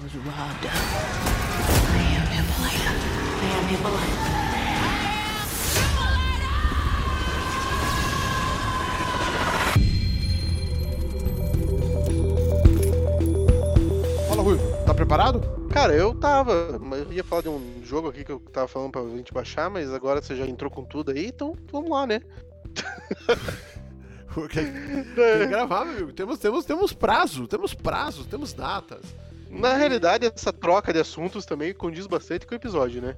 I was robbed of. I am Hippolyta. I am Hippolyta. Fala, Rui, tá preparado? Cara, eu tava, mas eu ia falar de um jogo aqui que eu tava falando pra gente baixar, mas agora você já entrou com tudo aí, então vamos lá, né? Porque tem que gravar, meu amigo. Temos, temos, temos prazo, temos prazos, temos datas. Na realidade, essa troca de assuntos também condiz bastante com o episódio, né?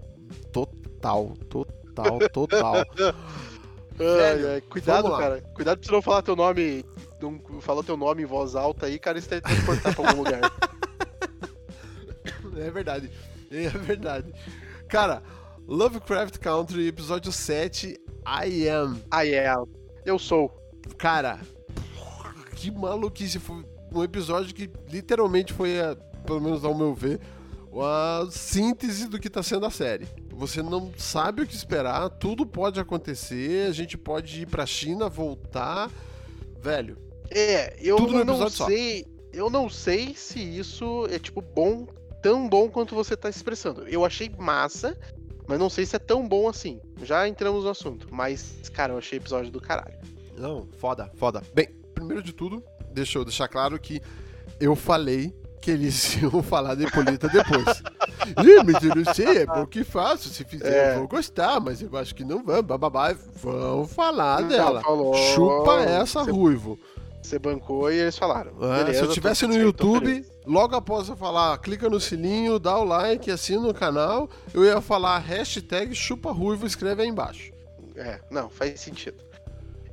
Total, total, total. Ai, ai, cuidado, cara. Cuidado pra você não falar teu nome. Não falar teu nome em voz alta aí, cara, isso vai transportar pra algum lugar. É verdade, é verdade. Cara, Lovecraft Country, episódio 7, I Am. I am. Eu sou. Cara, que maluquice. Foi um episódio que literalmente foi, a- pelo menos ao meu ver, a síntese do que tá sendo a série. Você não sabe o que esperar, tudo pode acontecer, a gente pode ir pra China, voltar. Velho, É, eu não episódio só. sei. Eu não sei se isso é tipo bom, tão bom quanto você tá expressando. Eu achei massa, mas não sei se é tão bom assim. Já entramos no assunto. Mas, cara, eu achei episódio do caralho. Não, foda, foda. Bem, primeiro de tudo, deixa eu deixar claro que eu falei que eles iam falar de Hipólita depois. Ih, mas eu não sei, é bom que faço. Se fizer, É. eu vou gostar, mas eu acho que não vão. Bababá, vão falar dela. falou. Chupa essa, Você- ruivo. Você bancou e eles falaram. Ah, Beleza, se eu tivesse no YouTube, logo após eu falar, clica no sininho, dá o like, assina o canal, eu ia falar hashtag chupa ruivo, escreve aí embaixo. É, não, faz sentido.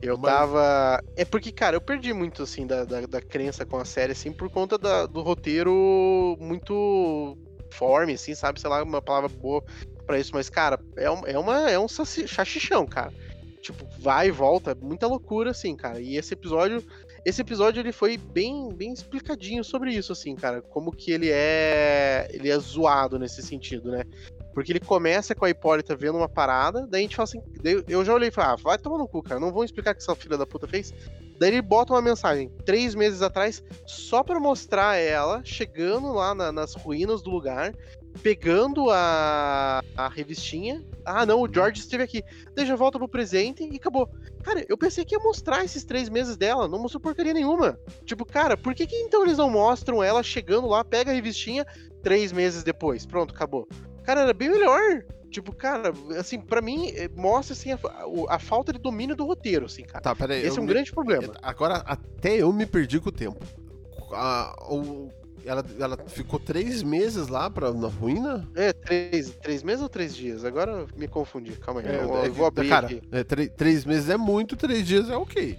Eu Mas- tava. É porque, cara, eu perdi muito, assim, da, da, da crença com a série, assim, por conta da- do roteiro muito forme, assim, sabe? Sei lá, uma palavra boa pra isso, mas, cara, é, um- é, uma, é um chachichão, cara. Tipo, vai e volta, muita loucura, assim, cara. E esse episódio. Esse episódio ele foi bem, bem explicadinho sobre isso, assim, cara. Como que ele é. Ele é zoado nesse sentido, né? Porque ele começa com a Hipólita vendo uma parada, daí a gente fala assim. eu já olhei e falei, ah, vai tomar no cu, cara. Não vão explicar o que essa filha da puta fez. Daí ele bota uma mensagem, três meses atrás, só pra mostrar ela chegando lá na- nas ruínas do lugar, pegando a, a revistinha. Ah, não, o George esteve aqui. Daí já volta pro presente e acabou. Cara, eu pensei que ia mostrar esses três meses dela, não mostrou porcaria nenhuma. Tipo, cara, por que, que então eles não mostram ela chegando lá, pega a revistinha, três meses depois? Pronto, acabou. Cara, era bem melhor. Tipo, cara, assim, pra mim, eh, mostra assim, a, a- falta de domínio do roteiro, assim, cara. Tá, peraí. Esse é um me- grande problema. Agora, até eu me perdi com o tempo. A- o- ela, ela ficou três meses lá pra, na ruína? É, três, três meses ou três dias? Agora me confundi, calma aí. É, eu, é eu vou abrir cara, aqui. é, três, três meses é muito, três dias é ok.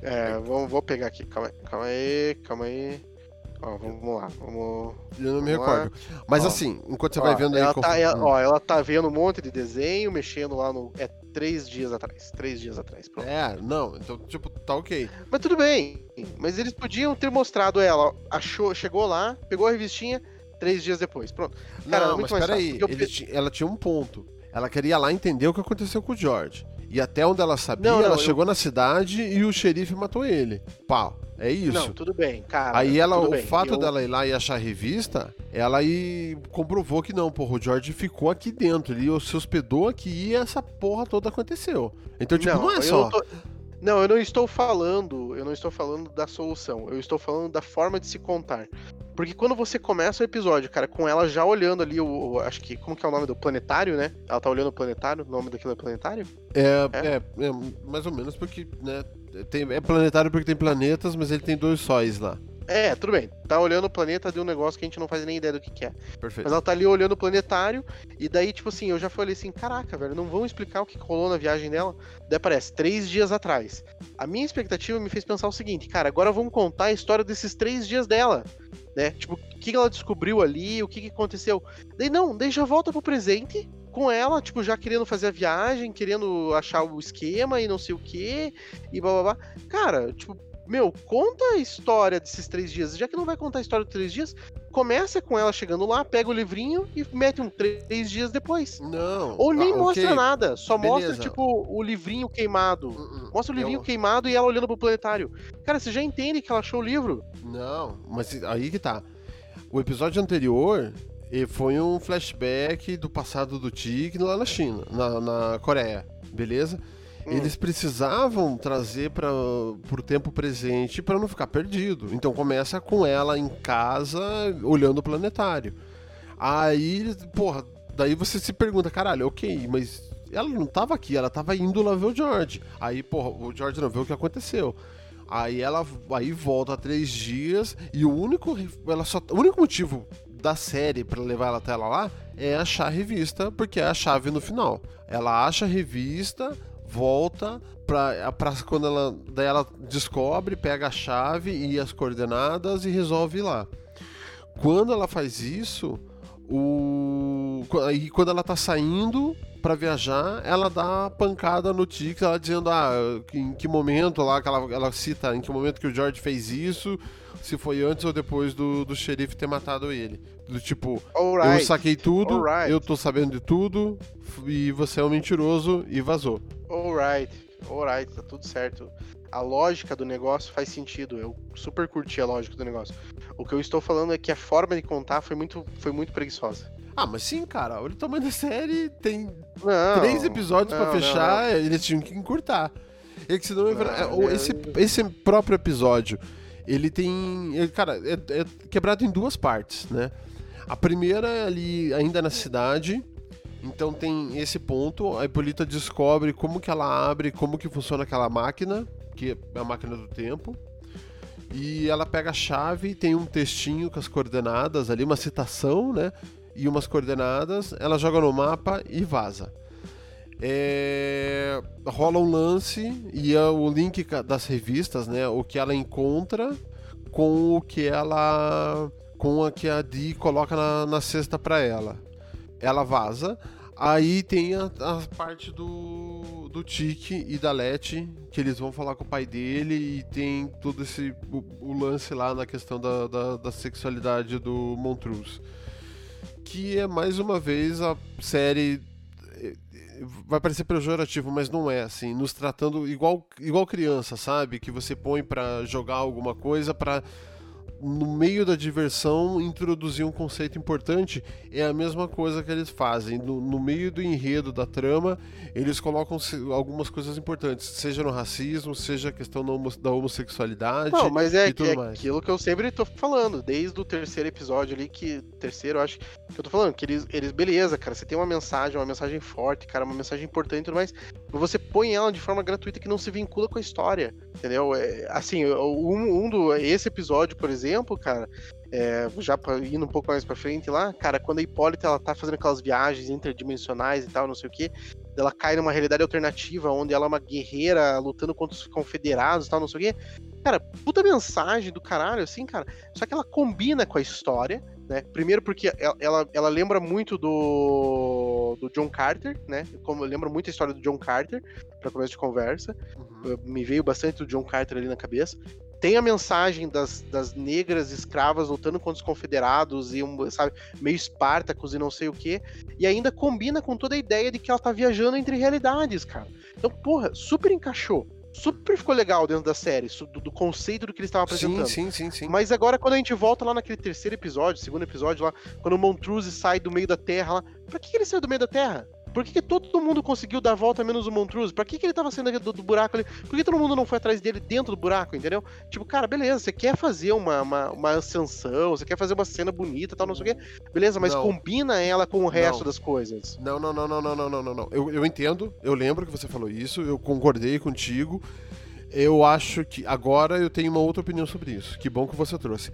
É, vamos, vou pegar aqui, calma aí, calma aí, calma aí. Ó, vamos lá, vamos. Eu não me Vamos lá. recordo. Mas Ó, assim, enquanto você Ó, vai vendo aí. ela com- tá, ela- Hum. ó, ela tá vendo um monte de desenho, mexendo lá no. É três dias atrás. Três dias atrás, pronto. É, não, então, tipo, tá ok. Mas tudo bem. Mas eles podiam ter mostrado ela. Achou, chegou lá, pegou a revistinha, três dias depois. Pronto. Cara, não, muito mas mais peraí. Eu ela tinha um ponto. Ela queria lá entender o que aconteceu com o George. E até onde ela sabia, Não, não, ela eu- chegou na cidade e o xerife matou ele. Pau, é isso. Não, tudo bem, cara. Aí ela, o bem. fato Eu- dela ir lá e achar a revista, ela aí comprovou que não, porra, o George ficou aqui dentro, ele se hospedou aqui e essa porra toda aconteceu. Então, tipo, não, é eu só. não Não, eu não estou falando, eu não estou falando da solução, eu estou falando da forma de se contar. Porque quando você começa o episódio, cara, com ela já olhando ali o, o- acho que como que é o nome do planetário, né? Ela tá olhando o planetário, o nome daquilo é planetário? É, É? é, é, mais ou menos porque, né, tem, é planetário porque tem planetas, mas ele tem dois sóis lá. É, tudo bem. Tá olhando o planeta de um negócio que a gente não faz nem ideia do que, que é. Perfeito. Mas ela tá ali olhando o planetário, e daí, tipo assim, eu já falei assim, caraca, velho, não vão explicar o que rolou na viagem dela. Daí aparece, três dias atrás. A minha expectativa me fez pensar o seguinte, cara, agora vamos contar a história desses três dias dela. Né? Tipo, o que ela descobriu ali, o que, que aconteceu. Daí não, daí já volta pro presente. Com ela, tipo, já querendo fazer a viagem, querendo achar o esquema e não sei o que, e blá blá blá. Cara, tipo, meu, conta a história desses três dias. Já que não vai contar a história dos três dias, começa com ela chegando lá, pega o livrinho e mete um três dias depois. Não. Ou nem ah, mostra ok. nada, só mostra, Beleza. tipo, o livrinho queimado. Uh-uh. Mostra o livrinho Eu- queimado e ela olhando pro planetário. Cara, você já entende que ela achou o livro. Não, mas aí que tá. o episódio anterior eh, foi um flashback do passado do Tig lá na China, na, na Coreia, beleza? Hum. Eles precisavam trazer para o tempo presente para não ficar perdido. Então começa com ela em casa olhando o planetário. Aí, porra, daí você se pergunta, caralho, ok, mas ela não tava aqui, ela tava indo lá ver o George. Aí, porra, o George não vê o que aconteceu. Aí ela aí volta três dias e o único ela só o único motivo da série para levar ela até ela lá é achar a revista porque é a chave no final. Ela acha a revista, volta pra quando ela daí ela descobre, pega a chave e as coordenadas e resolve ir lá. Quando ela faz isso, o quando ela tá saindo para viajar, ela dá pancada no Tix, ela dizendo ah, em que momento lá que ela, ela cita em que momento que o George fez isso, se foi antes ou depois do, do xerife ter matado ele. Do tipo, Alright. eu saquei tudo, Alright. eu tô sabendo de tudo e você é um mentiroso e vazou. Alright, alright, tá tudo certo. A lógica do negócio faz sentido. Eu super curti a lógica do negócio. O que eu estou falando é que a forma de contar foi muito, foi muito preguiçosa. Ah, mas sim, cara, olha o tamanho da série, tem Não, três episódios pra não, fechar, eles tinham que encurtar. É que senão virar- Não, é, esse, esse próprio episódio, ele tem. ele, cara, é, é quebrado em duas partes, né? A primeira é ali, ainda na cidade. Então tem esse ponto, a Hipólita descobre como que ela abre, como que funciona aquela máquina, que é a máquina do tempo. E ela pega a chave, tem um textinho com as coordenadas ali, uma citação, né? E umas coordenadas, ela joga no mapa e vaza. É, rola um lance e é o link das revistas, né? O que ela encontra com o que ela. com a que a Dee coloca na, na cesta pra ela. Ela vaza. Aí tem a, a parte do, do Tiki e da Leti, que eles vão falar com o pai dele e tem todo esse o, o lance lá na questão da, da, da sexualidade do Montrose. Que é mais uma vez a série vai parecer pejorativo, mas não é assim, nos tratando igual igual criança, sabe? Que você põe pra jogar alguma coisa pra no meio da diversão introduzir um conceito importante é a mesma coisa que eles fazem no, no meio do enredo da trama eles colocam algumas coisas importantes seja no racismo seja a questão da, homo- da homossexualidade Não, mas é, e tudo é mais. aquilo que eu sempre tô falando, desde o terceiro episódio ali, que. Terceiro, eu acho que eu tô falando, que eles, eles, beleza, cara, você tem uma mensagem, uma mensagem forte, cara, uma mensagem importante e tudo mais, mas você põe ela de forma gratuita que não se vincula com a história, entendeu? É, assim, um, um do. Esse episódio, por exemplo, cara. é, já indo um pouco mais pra frente lá, cara, quando a Hipólita ela tá fazendo aquelas viagens interdimensionais e tal, não sei o que, ela cai numa realidade alternativa, onde ela é uma guerreira lutando contra os confederados e tal, não sei o quê. Cara, puta mensagem do caralho, assim, cara. Só que ela combina com a história, né? Primeiro porque ela, ela, ela lembra muito do, do John Carter, né? Como lembra muito a história do John Carter, pra começo de conversa. Uhum. Eu- Me veio bastante do John Carter ali na cabeça. Tem a mensagem das, das negras escravas lutando contra os confederados e, um, sabe, meio Espartacus e não sei o quê. E ainda combina com toda a ideia de que ela tá viajando entre realidades, cara. Então, porra, super encaixou. Super ficou legal dentro da série, do, do conceito do que eles estavam apresentando. sim sim sim sim Mas agora, quando a gente volta lá naquele terceiro episódio, segundo episódio lá, quando o Montrose sai do meio da Terra lá, pra que, que ele saiu do meio da Terra? Por que, que, todo mundo conseguiu dar a volta menos o Montrose? Pra que, que ele tava saindo do, do, buraco ali? Por que todo mundo não foi atrás dele dentro do buraco, entendeu? Tipo, cara, beleza, você quer fazer uma, uma, uma ascensão, você quer fazer uma cena bonita tal, não sei o quê. Beleza, mas não. combina ela com o resto não. das coisas. Não, não, não, não, não, não, não, não. Eu, eu entendo, eu lembro que você falou isso, eu concordei contigo. Eu acho que agora eu tenho uma outra opinião sobre isso. Que bom que você trouxe.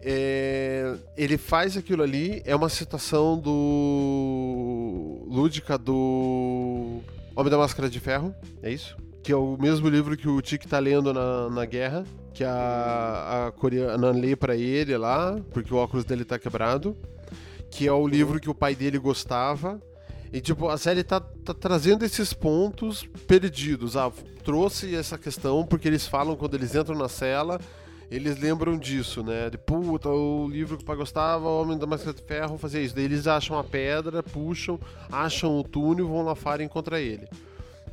É, ele faz aquilo ali, é uma citação do. lúdica do. Homem da Máscara de Ferro, é isso? Que é o mesmo livro que o Tiki tá lendo na, na guerra, que a, a coreana lê pra ele lá, porque o óculos dele tá quebrado. Que é o livro que o pai dele gostava. E, tipo, a série tá, tá trazendo esses pontos perdidos. Ah, trouxe essa questão porque eles falam quando eles entram na cela, eles lembram disso, né? De puta, o livro que o pai gostava, o Homem da Máscara de Ferro fazia isso. Daí eles acham a pedra, puxam, acham o túnel, vão lá fora e encontram ele.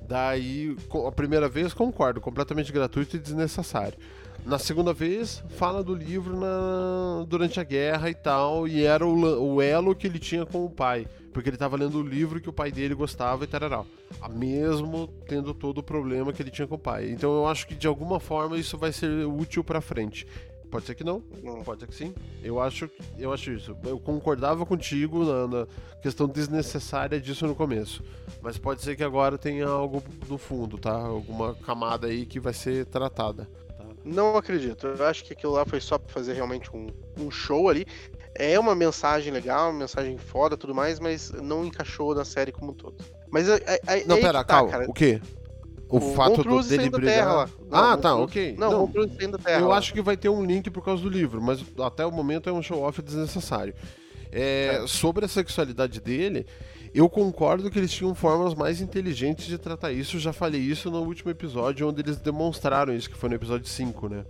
Daí, a primeira vez, concordo, completamente gratuito e desnecessário. Na segunda vez, fala do livro na- durante a guerra e tal, e era o, o elo que ele tinha com o pai, porque ele estava lendo o livro que o pai dele gostava e tal, mesmo tendo todo o problema que ele tinha com o pai. Então eu acho que de alguma forma isso vai ser útil pra frente. Pode ser que não, pode ser que sim. Eu acho, eu acho isso. Eu concordava contigo na, na questão desnecessária disso no começo. Mas pode ser que agora tenha algo no fundo, tá? Alguma camada aí que vai ser tratada. Não acredito. Eu acho que aquilo lá foi só pra fazer realmente um, um show ali. É uma mensagem legal, uma mensagem foda tudo mais, mas não encaixou na série como um todo. Mas é, é, é Não, aí pera, que tá, calma. cara. O quê? O, fato do, dele brigar. Não, ah, tá, ok. Não, Não, saindo da terra. Eu lá. acho que vai ter um link por causa do livro, mas até o momento é um show-off desnecessário. É, Sobre a sexualidade dele, eu concordo que eles tinham formas mais inteligentes de tratar isso. Já falei isso no último episódio, onde eles demonstraram isso, que foi no episódio 5, né?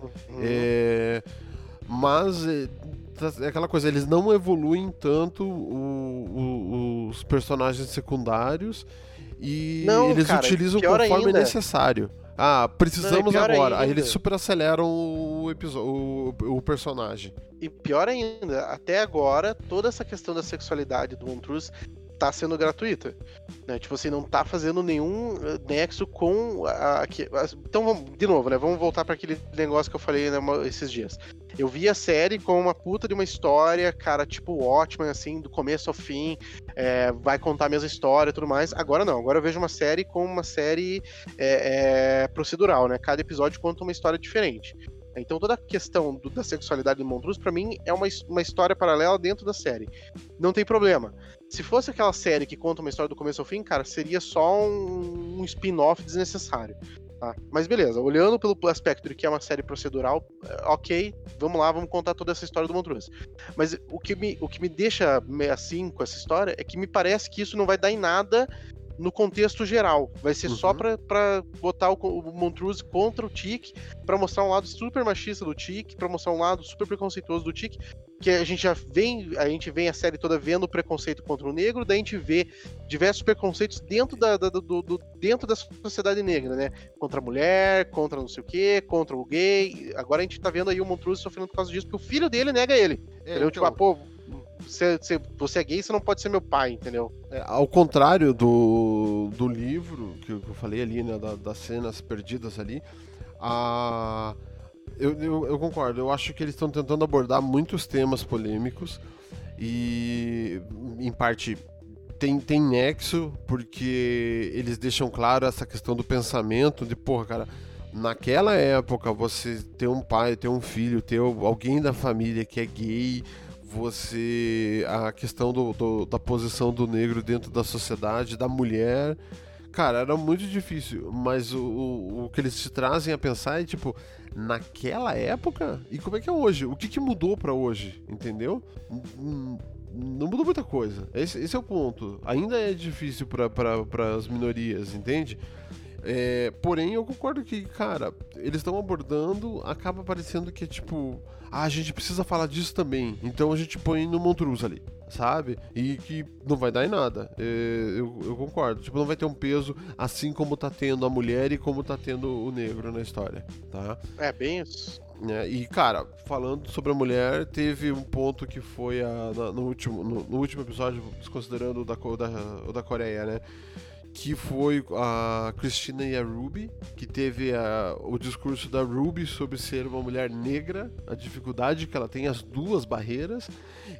Uhum. É, mas é, tá- é aquela coisa, eles não evoluem tanto o- o- os personagens secundários e Não, eles cara, utilizam conforme ainda. necessário. Ah, precisamos pior agora. Aí ainda. eles super aceleram o, o, o personagem. E pior ainda, até agora, toda essa questão da sexualidade do Montrose tá sendo gratuita. Né? Tipo assim, não tá fazendo nenhum eh, nexo com a. a- então, vamos, de novo, né? Vamos voltar para aquele negócio que eu falei né, esses dias. Eu vi a série com uma puta de uma história, cara, tipo ótima, assim, do começo ao fim, é, vai contar a mesma história e tudo mais. Agora não, agora eu vejo uma série com uma série é, é, procedural, né? Cada episódio conta uma história diferente. Então toda a questão do- da sexualidade do Montrose, pra mim, é uma, uma história paralela dentro da série. Não tem problema. Se fosse aquela série que conta uma história do começo ao fim, cara, seria só um, um spin-off desnecessário. tá? Mas beleza, olhando pelo aspecto de que é uma série procedural, é, ok, vamos lá, vamos contar toda essa história do Montrose. Mas o que me, o que me deixa assim com essa história é que me parece que isso não vai dar em nada no contexto geral. Vai ser só Uhum. pra, pra botar o, o Montrose contra o Tic, pra mostrar um lado super machista do Tic, pra mostrar um lado super preconceituoso do Tic, que a gente já vem, a gente vem a série toda vendo o preconceito contra o negro, daí a gente vê diversos preconceitos dentro da, da- do, do- dentro da sociedade negra, né? Contra a mulher, contra não sei o quê, contra o gay. Agora a gente tá vendo aí o Montrose sofrendo por causa disso, porque o filho dele nega ele. É, entendeu? então, Tipo, ah, pô, você, você, é gay, você não pode ser meu pai, entendeu? é, ao contrário do, do livro, que eu falei ali, né, da- das cenas perdidas ali, a... Eu, eu, eu concordo, eu acho que eles estão tentando abordar muitos temas polêmicos e, em parte, tem, tem nexo, porque eles deixam claro essa questão do pensamento, de, porra, cara, naquela época você ter um pai, ter um filho, ter alguém da família que é gay, você. a questão do, do- da posição do negro dentro da sociedade, da mulher. Cara, era muito difícil, mas o, o, o que eles te trazem a pensar é tipo, naquela época? E como é que é hoje? O que, que mudou pra hoje? Entendeu? Não mudou muita coisa. Esse, esse é o ponto. Ainda é difícil para as minorias, entende? É, porém, eu concordo que, cara, eles estão abordando, acaba parecendo que é tipo, ah, a gente precisa falar disso também, então a gente põe no Montrose ali, sabe? E que não vai dar em nada. É, eu, eu concordo. Tipo, não vai ter um peso assim como tá tendo a mulher e como tá tendo o negro na história, tá? É bem isso. né? E, cara, falando sobre a mulher, teve um ponto que foi a, na- no, último, no, no último episódio, desconsiderando o da, Co- da, o da Coreia, né? Que foi a Christina e a Ruby, que teve a, o discurso da Ruby sobre ser uma mulher negra, a dificuldade que ela tem, as duas barreiras,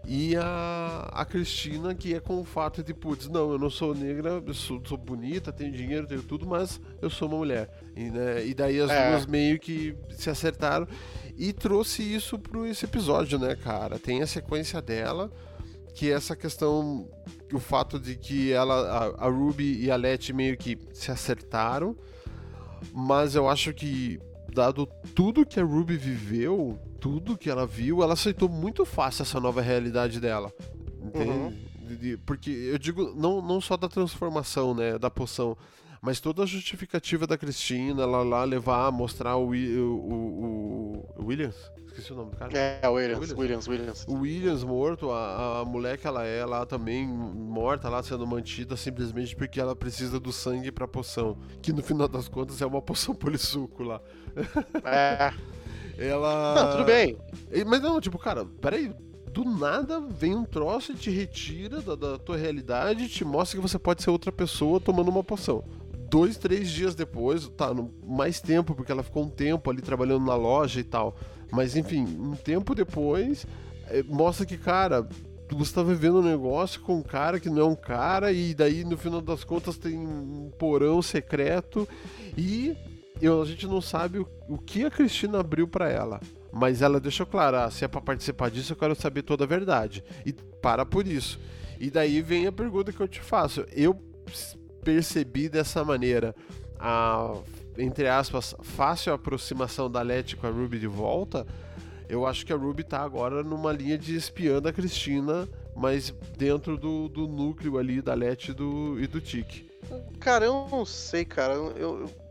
e a, a Cristina, que é com o fato de, putz, não, eu não sou negra, eu sou, sou bonita, tenho dinheiro, tenho tudo, mas eu sou uma mulher. E, né, e daí as É. duas meio que se acertaram e trouxe isso para esse episódio, né, cara? Tem a sequência dela, que é essa questão, o fato de que ela, a, a Ruby e a Letty meio que se acertaram, mas eu acho que, dado tudo que a Ruby viveu, tudo que ela viu, ela aceitou muito fácil essa nova realidade dela. Entende? Uhum. Porque eu digo, não, não só da transformação, né, da poção, Mas toda a justificativa da Cristina, ela lá levar, mostrar o, o, o- o Williams, esqueci o nome do cara. É, Williams, Williams. Williams, Williams. O Williams morto, a, a mulher que ela é lá também morta lá sendo mantida simplesmente porque ela precisa do sangue pra poção, que no final das contas é uma poção polissuco lá. É. Ela Não, tudo bem. Mas não, tipo, cara, peraí. Do nada vem um troço e te retira da, da tua realidade e te mostra que você pode ser outra pessoa tomando uma poção. Dois, três dias depois, tá, mais tempo, porque ela ficou um tempo ali trabalhando na loja e tal. Mas enfim, um tempo depois, eh, mostra que, cara, você tá vivendo um negócio com um cara que não é um cara, e daí no final das contas tem um porão secreto e eu, a gente não sabe o, o que a Cristina abriu pra ela. Mas ela deixou claro, ah, se é pra participar disso, eu quero saber toda a verdade. E para por isso. E daí vem a pergunta que eu te faço. Eu percebi dessa maneira a, entre aspas, fácil aproximação da Letty com a Ruby de volta. Eu acho que a Ruby tá agora numa linha de espiã da Cristina, mas dentro do, do núcleo ali da Letty e do, e do Tic. Cara, eu não sei, cara. Eu, eu-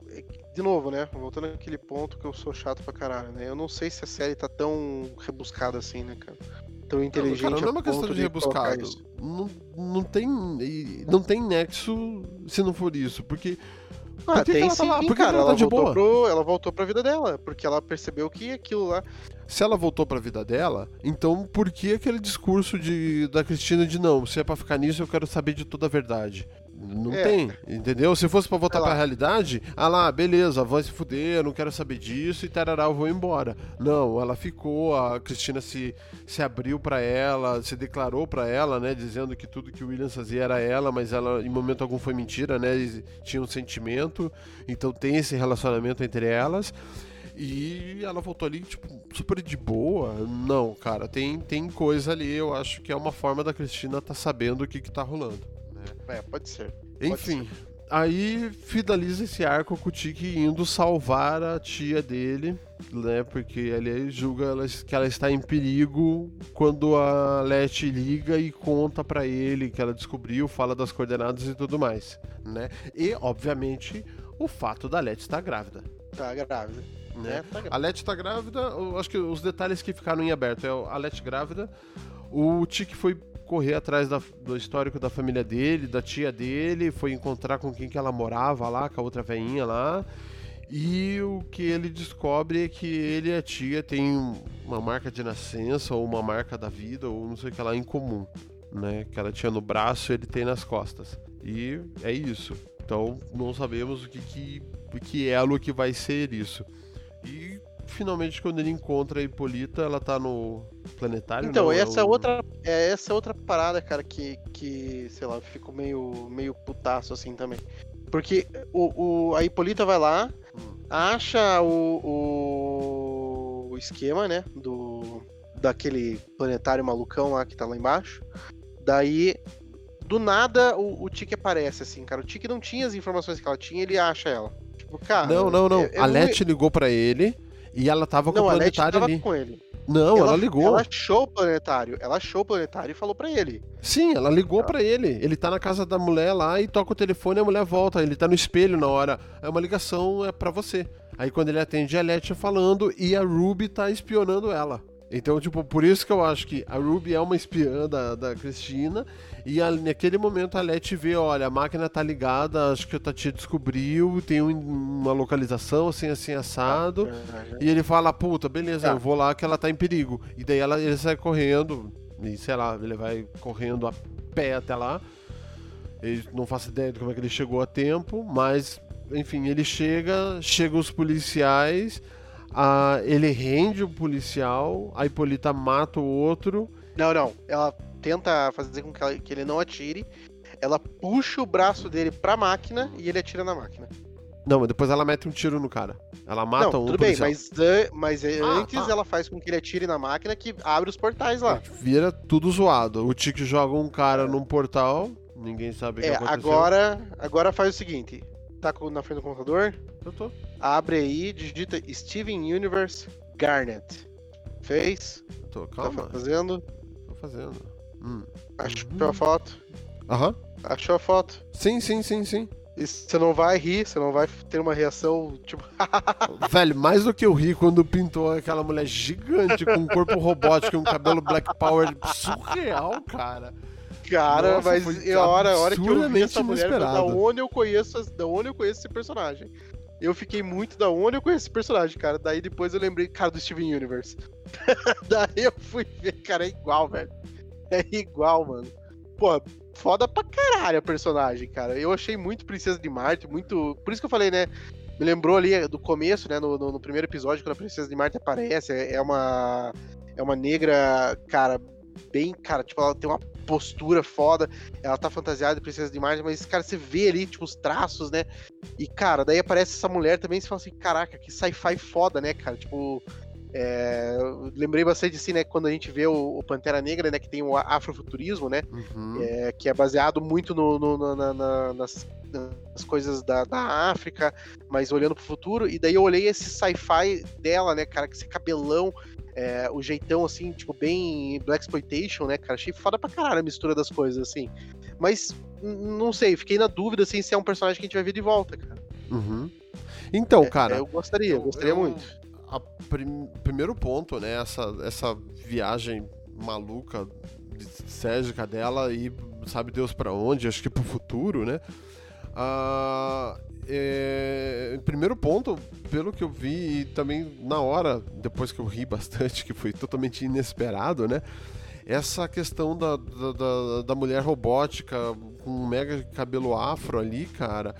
de novo, né? Voltando naquele ponto que eu sou chato pra caralho, né? Eu não sei se a série tá tão rebuscada assim, né, cara? Tão inteligente. Não, cara, não é uma questão de rebuscado. Não, não tem. Não tem nexo se não for isso. Porque. Ah, Por que que tem ela tá sim, lá? Por que que cara. ela tá ela, de boa? pro, ela voltou pra vida dela, porque ela percebeu que aquilo lá. Se ela voltou pra vida dela, então por que aquele discurso de, da Cristina de não, se é pra ficar nisso, eu quero saber de toda a verdade? Não É. tem, entendeu? Se fosse pra voltar lá. pra realidade, ah lá, beleza, vai se fuder, eu não quero saber disso e tarará, eu vou embora. Não, ela ficou, a Cristina se, se abriu pra ela, se declarou pra ela, né, dizendo que tudo que o Williams fazia era ela, mas ela em momento algum foi mentira, né? Eles tinham um sentimento, então tem esse relacionamento entre elas. E ela voltou ali, tipo, super de boa. Não, cara, tem, tem coisa ali, eu acho que é uma forma da Cristina tá sabendo o que que tá rolando. É, pode ser. Pode Enfim, aí finaliza esse arco com o Tiki indo salvar a tia dele, né? Porque ele julga que ela está em perigo quando a Letty liga e conta pra ele que ela descobriu, fala das coordenadas e tudo mais, né? E, obviamente, o fato da Letty estar grávida. Tá grávida. Né? É, tá grávida. A Letty tá grávida, acho que os detalhes que ficaram em aberto é a Letty grávida, o Tiki foi correr atrás da- do histórico da família dele, da tia dele, foi encontrar com quem que ela morava lá, com a outra veinha lá, e o que ele descobre é que ele e a tia têm uma marca de nascença, ou uma marca da vida, ou não sei o que lá, em comum, né? Que ela tinha no braço ele tem nas costas. E é isso. Então não sabemos o que, que, que elo que vai ser isso. E finalmente quando ele encontra a Hipólita, ela tá no planetário. Então, não, é essa é o- outra, é essa outra parada, cara, que, que sei lá, eu fico meio, meio putaço assim também. Porque o, o, a Hipólita vai lá, Hum. acha o, o esquema, né, do daquele planetário malucão lá que tá lá embaixo. Daí, do nada, o, o Tiki aparece, assim, cara. O Tiki não tinha as informações que ela tinha, ele acha ela. Tipo, cara... Não, não, não. eu- eu a não- Letty ligou pra ele e ela tava com Não, o a planetário tava ali. com ele. Não, ela, ligou. Ela achou o planetário. Ela achou o planetário e falou pra ele. Sim, ela ligou Tá. pra ele. Ele tá na casa da mulher lá e toca o telefone e a mulher volta. Ele tá no espelho na hora. É uma ligação, é pra você. Aí quando ele atende, a Letty falando e a Ruby tá espionando ela. Então, tipo, por isso que eu acho que a Ruby é uma espiã da, da Cristina. E a- naquele momento a Letty vê, olha, a máquina tá ligada, acho que a tia descobriu, tem um- uma localização assim, assim, assado. E ele fala, puta, beleza, Tá. eu vou lá que ela tá em perigo. E daí ela, ele sai correndo, e sei lá, ele vai correndo a pé até lá. Ele não faço ideia de como é que ele chegou a tempo, mas, enfim, ele chega, chegam os policiais, a, ele rende o policial, a Hipólita mata o outro. Não, não. Ela tenta fazer com que, ela- que ele não atire. Ela puxa o braço dele pra máquina e ele atira na máquina. Não, mas depois ela mete um tiro no cara. Ela mata não, um tudo bem, mas, mas Ah, antes tá. ela faz com que ele atire na máquina que abre os portais lá. Vira tudo zoado. O Tiki joga um cara num portal, ninguém sabe o que É, aconteceu. agora, agora faz o seguinte. Tá na frente do computador, Eu tô. abre aí, digita Steven Universe Garnet. Fez? eu tô. Tá Calma, fazendo? Fazendo. Hum. Achou Uhum. a foto? Aham. Achou a foto? Sim, sim, sim, sim. E você não vai rir, você não vai ter uma reação, tipo. Velho, mais do que eu ri quando pintou aquela mulher gigante com um corpo robótico e um cabelo Black Power surreal, cara. Cara, Nossa, mas a hora, a hora que eu vi essa mulher, eu falei, da onde eu conheço, da onde eu conheço esse personagem? Eu fiquei muito da onde eu conheço esse personagem, cara. Daí depois eu lembrei, cara, do Steven Universe. Daí eu fui ver, cara, é igual, velho. É igual, mano. Pô, foda pra caralho a personagem, cara. Eu achei muito Princesa de Marte, muito. Por isso que eu falei, né? Me lembrou ali do começo, né? No, no- no primeiro episódio, quando a Princesa de Marte aparece. É, é uma. É uma negra, cara, bem. Cara, tipo, ela tem uma postura foda. Ela tá fantasiada de Princesa de Marte, mas, cara, você vê ali, tipo, os traços, né? E, cara, daí aparece essa mulher também você fala assim: caraca, que sci-fi foda, né, cara? Tipo. é, lembrei bastante assim, né, quando a gente vê o, o Pantera Negra, né, que tem o afrofuturismo, né, Uhum. é, que é baseado muito no, no- no- na- na- nas, nas coisas da, da África, mas olhando pro futuro. E daí eu olhei esse sci-fi dela, né, cara, com esse cabelão, é, o jeitão assim, tipo, bem Black Exploitation, né, cara? Achei foda pra caralho a mistura das coisas, assim. Mas não sei, fiquei na dúvida assim se é um personagem que a gente vai ver de volta, cara. Uhum. Então, É, cara. eu gostaria, eu gostaria eu- muito. Prim- primeiro ponto, né? Essa, essa viagem maluca, cégica dela e sabe Deus pra onde, acho que pro futuro, né? Ah, é, primeiro ponto, pelo que eu vi, e também na hora, depois que eu ri bastante, que foi totalmente inesperado, né? Essa questão da, da, da- da mulher robótica com um mega cabelo afro ali, cara.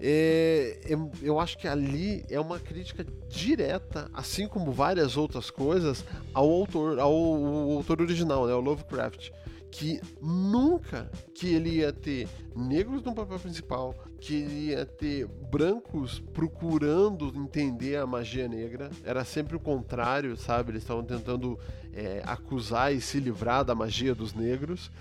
É, é- eu acho que ali é uma crítica direta, assim como várias outras coisas, ao autor, ao, ao autor original, né, o Lovecraft, que nunca que ele ia ter negros no papel principal, que ele ia ter brancos procurando entender a magia negra, era sempre o contrário, sabe? Eles estavam tentando é, acusar e se livrar da magia dos negros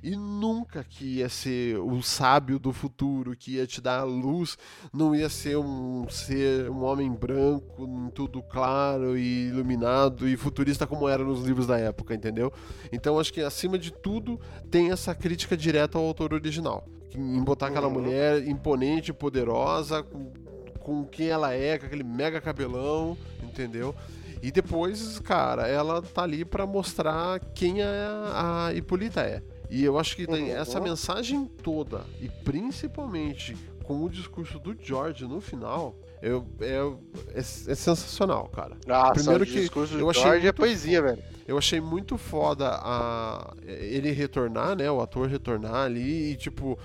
e nunca que ia ser o sábio do futuro que ia te dar a luz, não ia ser um ser um homem branco, tudo claro e iluminado e futurista como era nos livros da época, entendeu? Então acho que acima de tudo tem essa crítica direta ao autor original, em botar aquela Uhum. mulher imponente, poderosa, com, com quem ela é, com aquele mega cabelão, entendeu? E depois, cara, ela tá ali pra mostrar quem a, a Hipólita é. E eu acho que tem Uhum. essa mensagem toda, e principalmente com o discurso do George no final, eu, é, é, é sensacional, cara. Nossa, Primeiro o que discurso eu achei é muito poesia, velho. Eu achei muito foda a, ele retornar, né? O ator retornar ali e, tipo,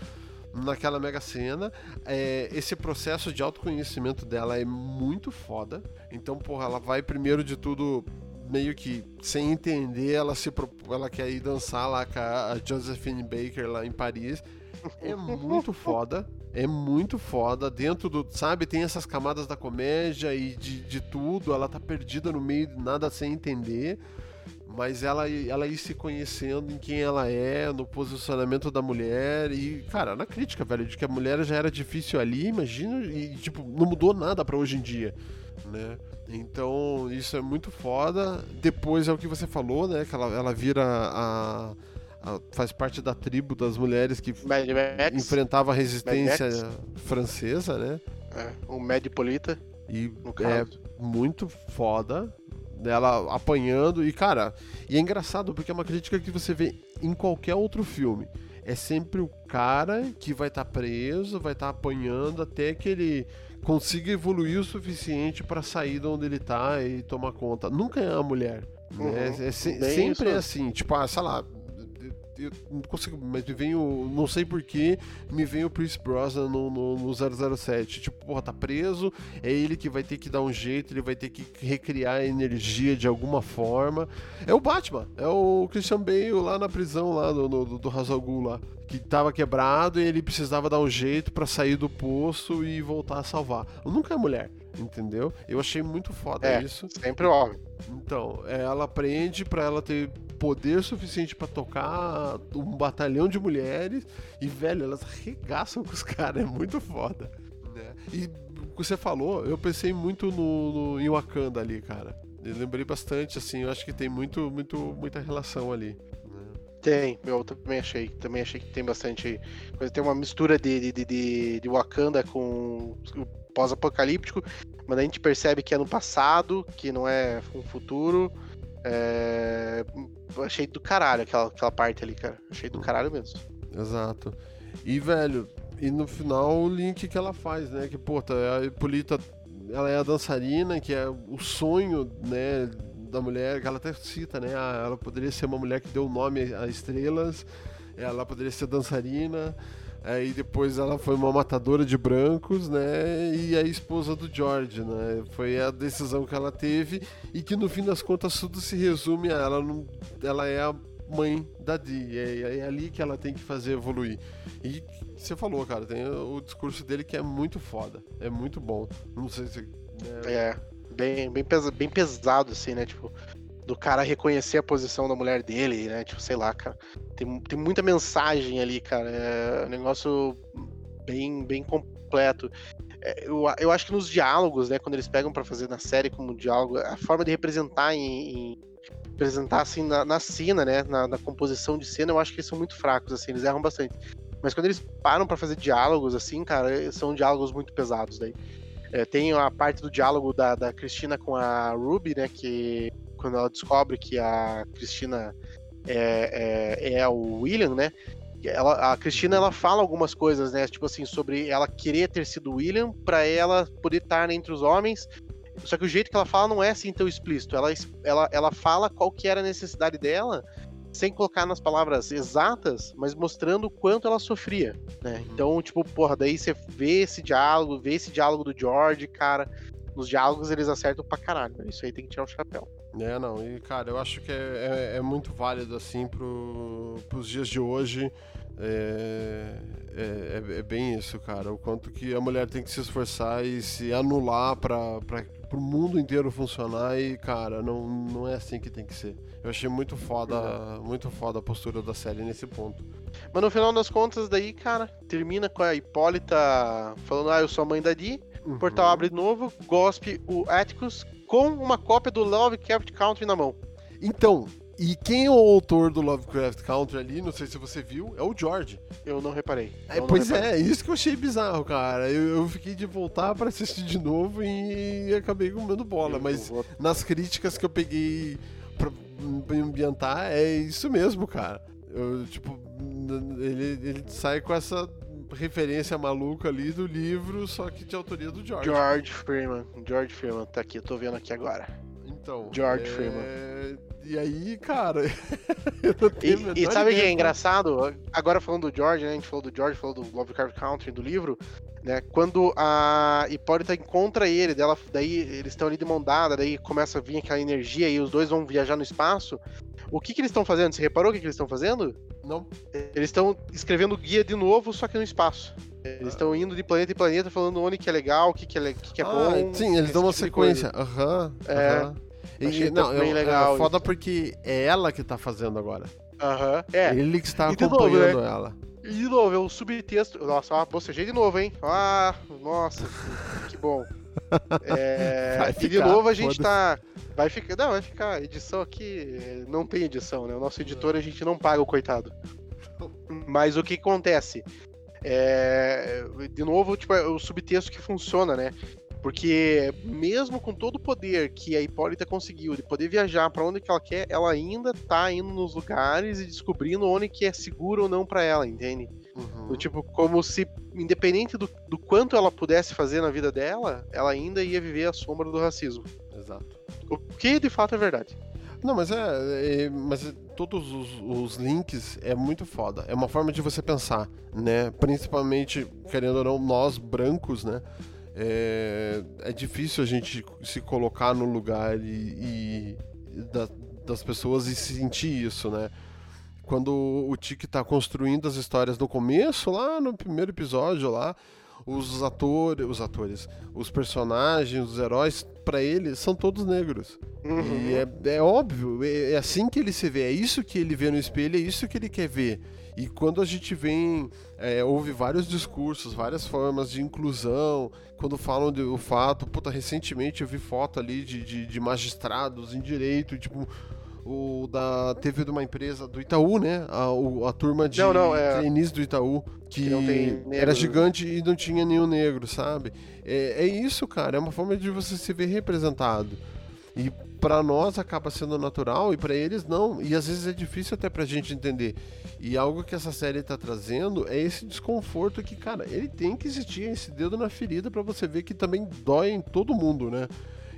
naquela mega cena. É, esse processo de autoconhecimento dela é muito foda. Então, porra, ela vai primeiro de tudo meio que sem entender, ela se ela quer ir dançar lá com a Josephine Baker lá em Paris. É muito foda. É muito foda. Dentro do. Sabe, tem essas camadas da comédia e de, de tudo. Ela tá perdida no meio de nada sem entender. Mas ela, ela ir se conhecendo em quem ela é, no posicionamento da mulher. E, cara, na crítica, velho, de que a mulher já era difícil ali, imagina. E, tipo, não mudou nada pra hoje em dia, né? Então, isso é muito foda. Depois é o que você falou, né? Que ela, ela vira a, a- faz parte da tribo das mulheres que Mad Max, enfrentava a resistência francesa, né? é, o Mad Polita, E é muito foda dela apanhando e cara, e é engraçado porque é uma crítica que você vê em qualquer outro filme. É sempre o cara que vai estar preso, vai estar apanhando até que ele consiga evoluir o suficiente pra sair de onde ele tá e tomar conta. Nunca é a mulher. Né? Uhum. É se- Bem sempre isso é assim, tipo, ah, sei lá, eu- não consigo, mas me vem o. Não sei porquê, me vem o Pierce Brosnan no, no, no 007. Tipo, porra, tá preso, é ele que vai ter que dar um jeito, ele vai ter que recriar a energia de alguma forma. É o Batman, é o Christian Bale lá na prisão, lá do, do, do Ra's al Ghul lá. Que tava quebrado e ele precisava dar um jeito pra sair do poço e voltar a salvar. Nunca é mulher, entendeu? Eu achei muito foda É. isso. Sempre homem. Então, é, ela aprende pra ela ter poder suficiente pra tocar um batalhão de mulheres e, velho, elas arregaçam com os caras, é muito foda. Né? E o que você falou, eu pensei muito no, no, em Wakanda ali, cara. Eu lembrei bastante, assim, eu acho que tem muito, muito, muita relação ali. né? Tem, eu também achei. Também achei que tem bastante coisa. Tem uma mistura de, de, de, de Wakanda com o pós-apocalíptico, mas a gente percebe que é no passado, que não é um futuro. É... Achei do caralho aquela, aquela parte ali, cara. Achei do caralho mesmo. Exato. E, velho, e no final o link que ela faz, né? Que, pô, tá, a Hipólita, ela é a dançarina, que é o sonho, né? Da mulher, que ela até cita, né? Ah, ela poderia ser uma mulher que deu nome a estrelas, ela poderia ser dançarina, Aí depois ela foi uma matadora de brancos, né? E a esposa do George, né? Foi a decisão que ela teve e que no fim das contas tudo se resume a ela não, ela é a mãe da Dee. É, é ali que ela tem que fazer evoluir. E você falou, cara, tem o discurso dele que é muito foda. É muito bom. Não sei se. Né? É, bem, bem, pesa, bem pesado, assim, né? Tipo, do cara reconhecer a posição da mulher dele, né? Tipo, sei lá, cara. Tem, tem muita mensagem ali, cara. É um negócio bem, bem completo. É, eu, eu acho que nos diálogos, né, quando eles pegam para fazer na série como diálogo, a forma de representar em, em assim na, na cena, né, na, na, composição de cena, eu acho que eles são muito fracos, assim, eles erram bastante. Mas quando eles param para fazer diálogos, assim, cara, são diálogos muito pesados daí. É, tem a parte do diálogo da, da Cristina com a Ruby, né, que quando ela descobre que a Cristina é, é, é o William, né? Ela, a Cristina ela fala algumas coisas, né? Tipo assim, sobre ela querer ter sido William para ela poder estar entre os homens. Só que o jeito que ela fala não é assim tão explícito. Ela, ela, ela fala qual que era a necessidade dela, sem colocar nas palavras exatas, mas mostrando o quanto ela sofria, né? Uhum. Então, tipo, porra, daí você vê esse diálogo, vê esse diálogo do George, cara. Nos diálogos eles acertam pra caralho. Isso aí tem que tirar o chapéu. É, não, e cara, eu acho que é, é, é muito válido, assim, pro, pros dias de hoje. É, é, é, é, bem isso, cara. O quanto que a mulher tem que se esforçar e se anular para o mundo inteiro funcionar e, cara, não, não é assim que tem que ser. Eu achei muito foda, uhum. muito foda a postura da série nesse ponto. Mas no final das contas, daí, cara, termina com a Hipólita falando, ah, eu sou a mãe da Di. Uhum. Portal abre novo, gospe o Atticus, com uma cópia do Lovecraft Country na mão. Então, e quem é o autor do Lovecraft Country ali, não sei se você viu, é o George. Eu não reparei. É, não pois reparei. é, isso que eu achei bizarro, cara. Eu, eu fiquei de voltar para assistir de novo e acabei comendo bola. Eu mas vou... nas críticas que eu peguei pra me ambientar, é isso mesmo, cara. Eu, tipo, ele, ele sai com essa referência maluca ali do livro, só que de autoria do George. George Freeman. George Freeman, tá aqui, eu tô vendo aqui agora. Então. George é... Freeman. E aí, cara. e, e sabe o que é engraçado? Agora falando do George, né? A gente falou do George, falou do Lovecraft Country, do livro. Né? Quando a Hipólita encontra ele, dela, daí eles estão ali de mão dada, daí começa a vir aquela energia e os dois vão viajar no espaço. O que, que eles estão fazendo? Você reparou o que, que eles estão fazendo? Não. Eles estão escrevendo guia de novo, só que no espaço. Eles estão ah. indo de planeta em planeta falando onde que é legal, o que, que, é, que, que é ah, bom. Sim, eles dão uma tipo sequência. Aham. Uhum, é. Uhum. E, não, bem é, legal. É foda isso. porque é ela que tá fazendo agora. Aham. Uhum. É. Ele que está acompanhando novo, né? ela. E de novo, é o subtexto. Nossa, ó, bocejei de novo, hein? Ah, nossa, que bom. É... Ficar, e de novo a gente tá. Vai ficar. Não, vai ficar. Edição aqui não tem edição, né? O nosso editor a gente não paga o coitado. Mas o que acontece? É... De novo, tipo, é o subtexto que funciona, né? Porque mesmo com todo o poder que a Hipólita conseguiu de poder viajar para onde que ela quer, ela ainda tá indo nos lugares e descobrindo onde que é seguro ou não para ela, entende? Uhum. Do, tipo, como se, independente do, do quanto ela pudesse fazer na vida dela, ela ainda ia viver a sombra do racismo. Exato. O que de fato é verdade. Não, mas é. é mas todos os, os, links é muito foda. É uma forma de você pensar, né? Principalmente, querendo ou não, nós brancos, né? é, é difícil a gente se colocar no lugar e, e da, das pessoas e sentir isso, né? Quando o Tiki tá construindo as histórias no começo, lá no primeiro episódio lá, os atores, os atores, os personagens, os heróis, para ele são todos negros. Uhum. E é, é óbvio, é, é, assim que ele se vê, é isso que ele vê no espelho, é isso que ele quer ver. E quando a gente vem, é, ouve vários discursos, várias formas de inclusão, quando falam do fato, puta, recentemente eu vi foto ali de, de, de magistrados em direito, tipo, o da teve de uma empresa do Itaú, né? A, o- a turma de Não, não, é- trainees do Itaú que, Que era gigante e não tinha nenhum negro, sabe? É, é isso, cara. É uma forma de você se ver representado. E pra nós acaba sendo natural e pra eles não. E às vezes é difícil até pra gente entender. E algo que essa série tá trazendo é esse desconforto que, cara, ele tem que existir esse dedo na ferida pra você ver que também dói em todo mundo, né?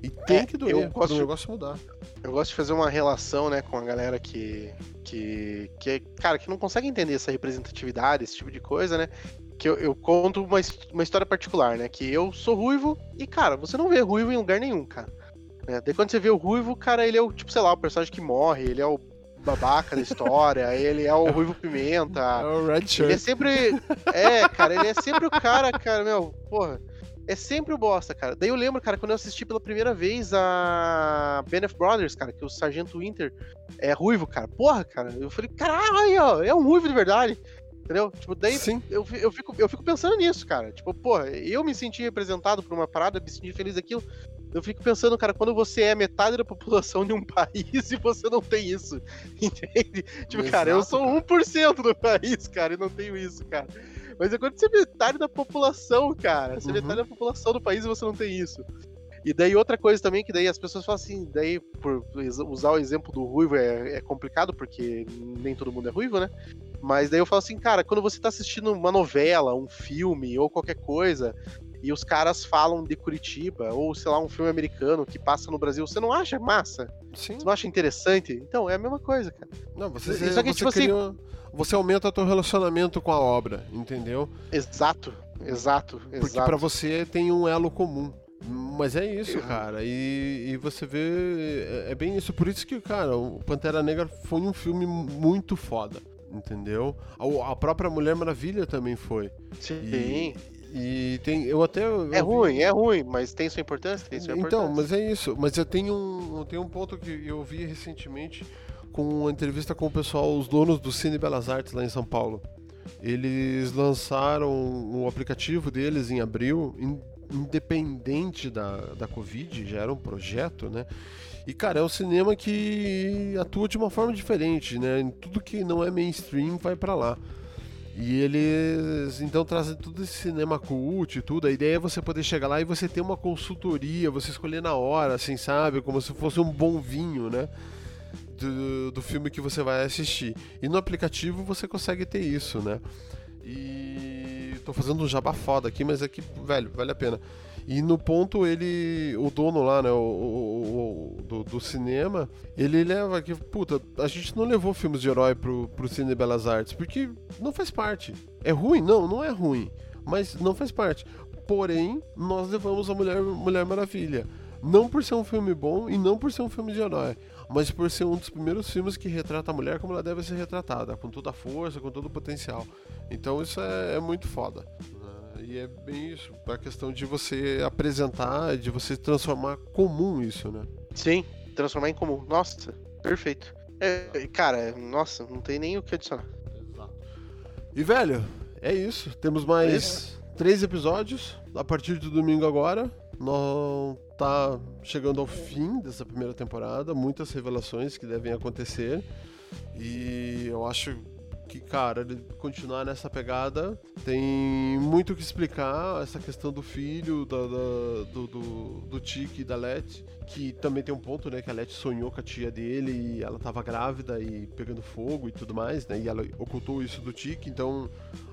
E tem É, que doer eu para gosto- o negócio mudar. Eu gosto de fazer uma relação, né, com a galera que, que, que, cara, que não consegue entender essa representatividade, esse tipo de coisa, né? Que eu, eu conto uma, uma história particular, né? Que eu sou ruivo e, cara, você não vê ruivo em lugar nenhum, cara. Né? Daí quando você vê o ruivo, cara, ele é o, tipo, sei lá, o personagem que morre, ele é o babaca da história, ele é o ruivo pimenta. É o Red Ele é Shirt. sempre. É, cara, ele é sempre o cara, cara, meu, porra. É sempre o bosta, cara. Daí eu lembro, cara, quando eu assisti pela primeira vez a Band of Brothers, cara, que o Sargento Winter é ruivo, cara. Porra, cara. Eu falei, caralho, aí, ó, é um ruivo de verdade. Entendeu? Tipo, daí Sim. eu, eu, fico, eu fico pensando nisso, cara. Tipo, porra, eu me senti representado por uma parada, me senti feliz daquilo. Eu fico pensando, cara, quando você é metade da população de um país e você não tem isso. Entende? Tipo, cara, eu Exato, sou 1% do país, cara, e não tenho isso, cara. Mas é quando você é metade da população, cara. Você é Uhum. metade da população do país e você não tem isso. E daí outra coisa também, que daí as pessoas falam assim, daí por usar o exemplo do ruivo é, é complicado, porque nem todo mundo é ruivo, né? Mas daí eu falo assim, cara, quando você tá assistindo uma novela, um filme ou qualquer coisa, e os caras falam de Curitiba, ou sei lá, um filme americano que passa no Brasil, você não acha massa? Sim. Você não acha interessante? Então, é a mesma coisa, cara. Não, você, Só que, você tipo assim- você aumenta o teu relacionamento com a obra, entendeu? Exato, exato, Porque exato. pra você tem um elo comum. Mas é isso, cara. E, e você vê. É, é bem isso. Por isso que, cara, o Pantera Negra foi um filme muito foda. Entendeu? A, a própria Mulher Maravilha também foi. Sim. E, e tem. Eu até. eu É vi- ruim, é ruim, mas tem sua importância, tem sua Então, importância. mas é isso. Mas eu tenho um, eu tenho um ponto que eu vi recentemente com uma entrevista com o pessoal, os donos do Cine Belas Artes lá em São Paulo. Eles lançaram o aplicativo deles em abril, in- independente da, da Covid, já era um projeto, né? E, cara, é um cinema que atua de uma forma diferente, né? Em tudo que não é mainstream vai pra lá. E eles então trazem tudo esse cinema cult e tudo. A ideia é você poder chegar lá e você ter uma consultoria, você escolher na hora, assim, sabe? Como se fosse um bom vinho, né? Do, do filme que você vai assistir. E no aplicativo você consegue ter isso, né? E tô fazendo um jabá foda aqui, mas é que, velho, vale a pena. E no ponto ele, o dono lá, né, o, o- o- do, do cinema, ele leva que, puta, a gente não levou filmes de herói pro, pro Cine Belas Artes, porque não faz parte. É ruim? Não, não é ruim, mas não faz parte. Porém, nós levamos a Mulher, Mulher Maravilha. Não por ser um filme bom e não por ser um filme de herói, mas por ser um dos primeiros filmes que retrata a mulher como ela deve ser retratada, com toda a força, com todo o potencial. Então isso é, é muito foda. E é bem isso, a questão de você apresentar, de você transformar comum isso, né? Sim, transformar em comum. Nossa, perfeito. É, cara, nossa, não tem nem o que adicionar. E velho, é isso. Temos mais três episódios a partir do domingo agora. Não tá chegando ao fim dessa primeira temporada, muitas revelações que devem acontecer. E eu acho que, cara, continuar nessa pegada tem muito o que explicar. Essa questão do filho, da, da- do, do, do Tiki e da Let, que também tem um ponto, né? Que a Let sonhou com a tia dele e ela tava grávida e pegando fogo e tudo mais, né? E ela ocultou isso do Tiki, então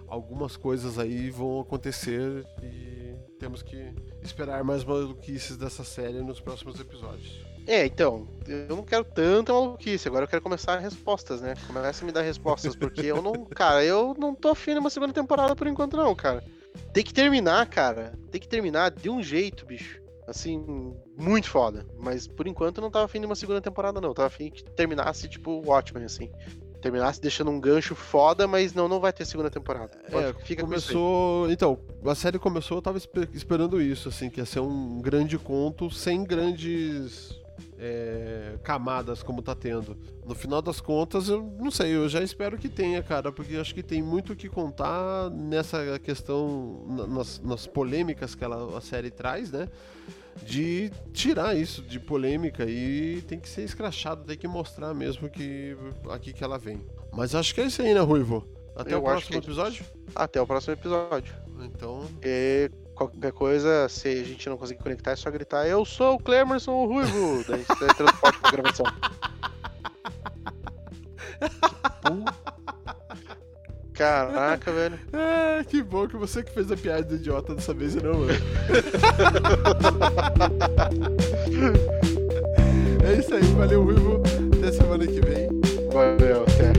algumas coisas aí vão acontecer e temos que esperar mais maluquices dessa série nos próximos episódios. É, então, eu não quero tanta maluquice, agora eu quero começar respostas, né? Começa a me dar respostas, porque eu não, cara, eu não tô afim de uma segunda temporada por enquanto não, cara. Tem que terminar, cara, tem que terminar de um jeito, bicho. Assim, muito foda. Mas por enquanto eu não tava afim de uma segunda temporada, não. Eu tava afim que terminasse, tipo, Watchmen, assim. Terminasse deixando um gancho foda, mas não, não vai ter segunda temporada. Pode- É, fica com começou. Então, a série começou, eu tava espe- esperando isso, assim, que ia ser um grande conto sem grandes é, camadas como tá tendo. No final das contas, eu não sei, eu já espero que tenha, cara, porque acho que tem muito o que contar nessa questão, na- nas, nas polêmicas que ela, a série traz, né? de tirar isso de polêmica e tem que ser escrachado, tem que mostrar mesmo que aqui que ela vem. Mas acho que é isso aí, né, Ruivo? Até Eu o próximo que é episódio? Até o próximo episódio. Então, E qualquer coisa, se a gente não conseguir conectar, é só gritar: Eu sou o Clemerson o Ruivo. Daí você transporte pra gravação. Caraca, velho. é, que bom que você que fez a piada do idiota dessa vez e não eu. é isso aí, valeu, Ruivo. Até semana que vem. Valeu, até.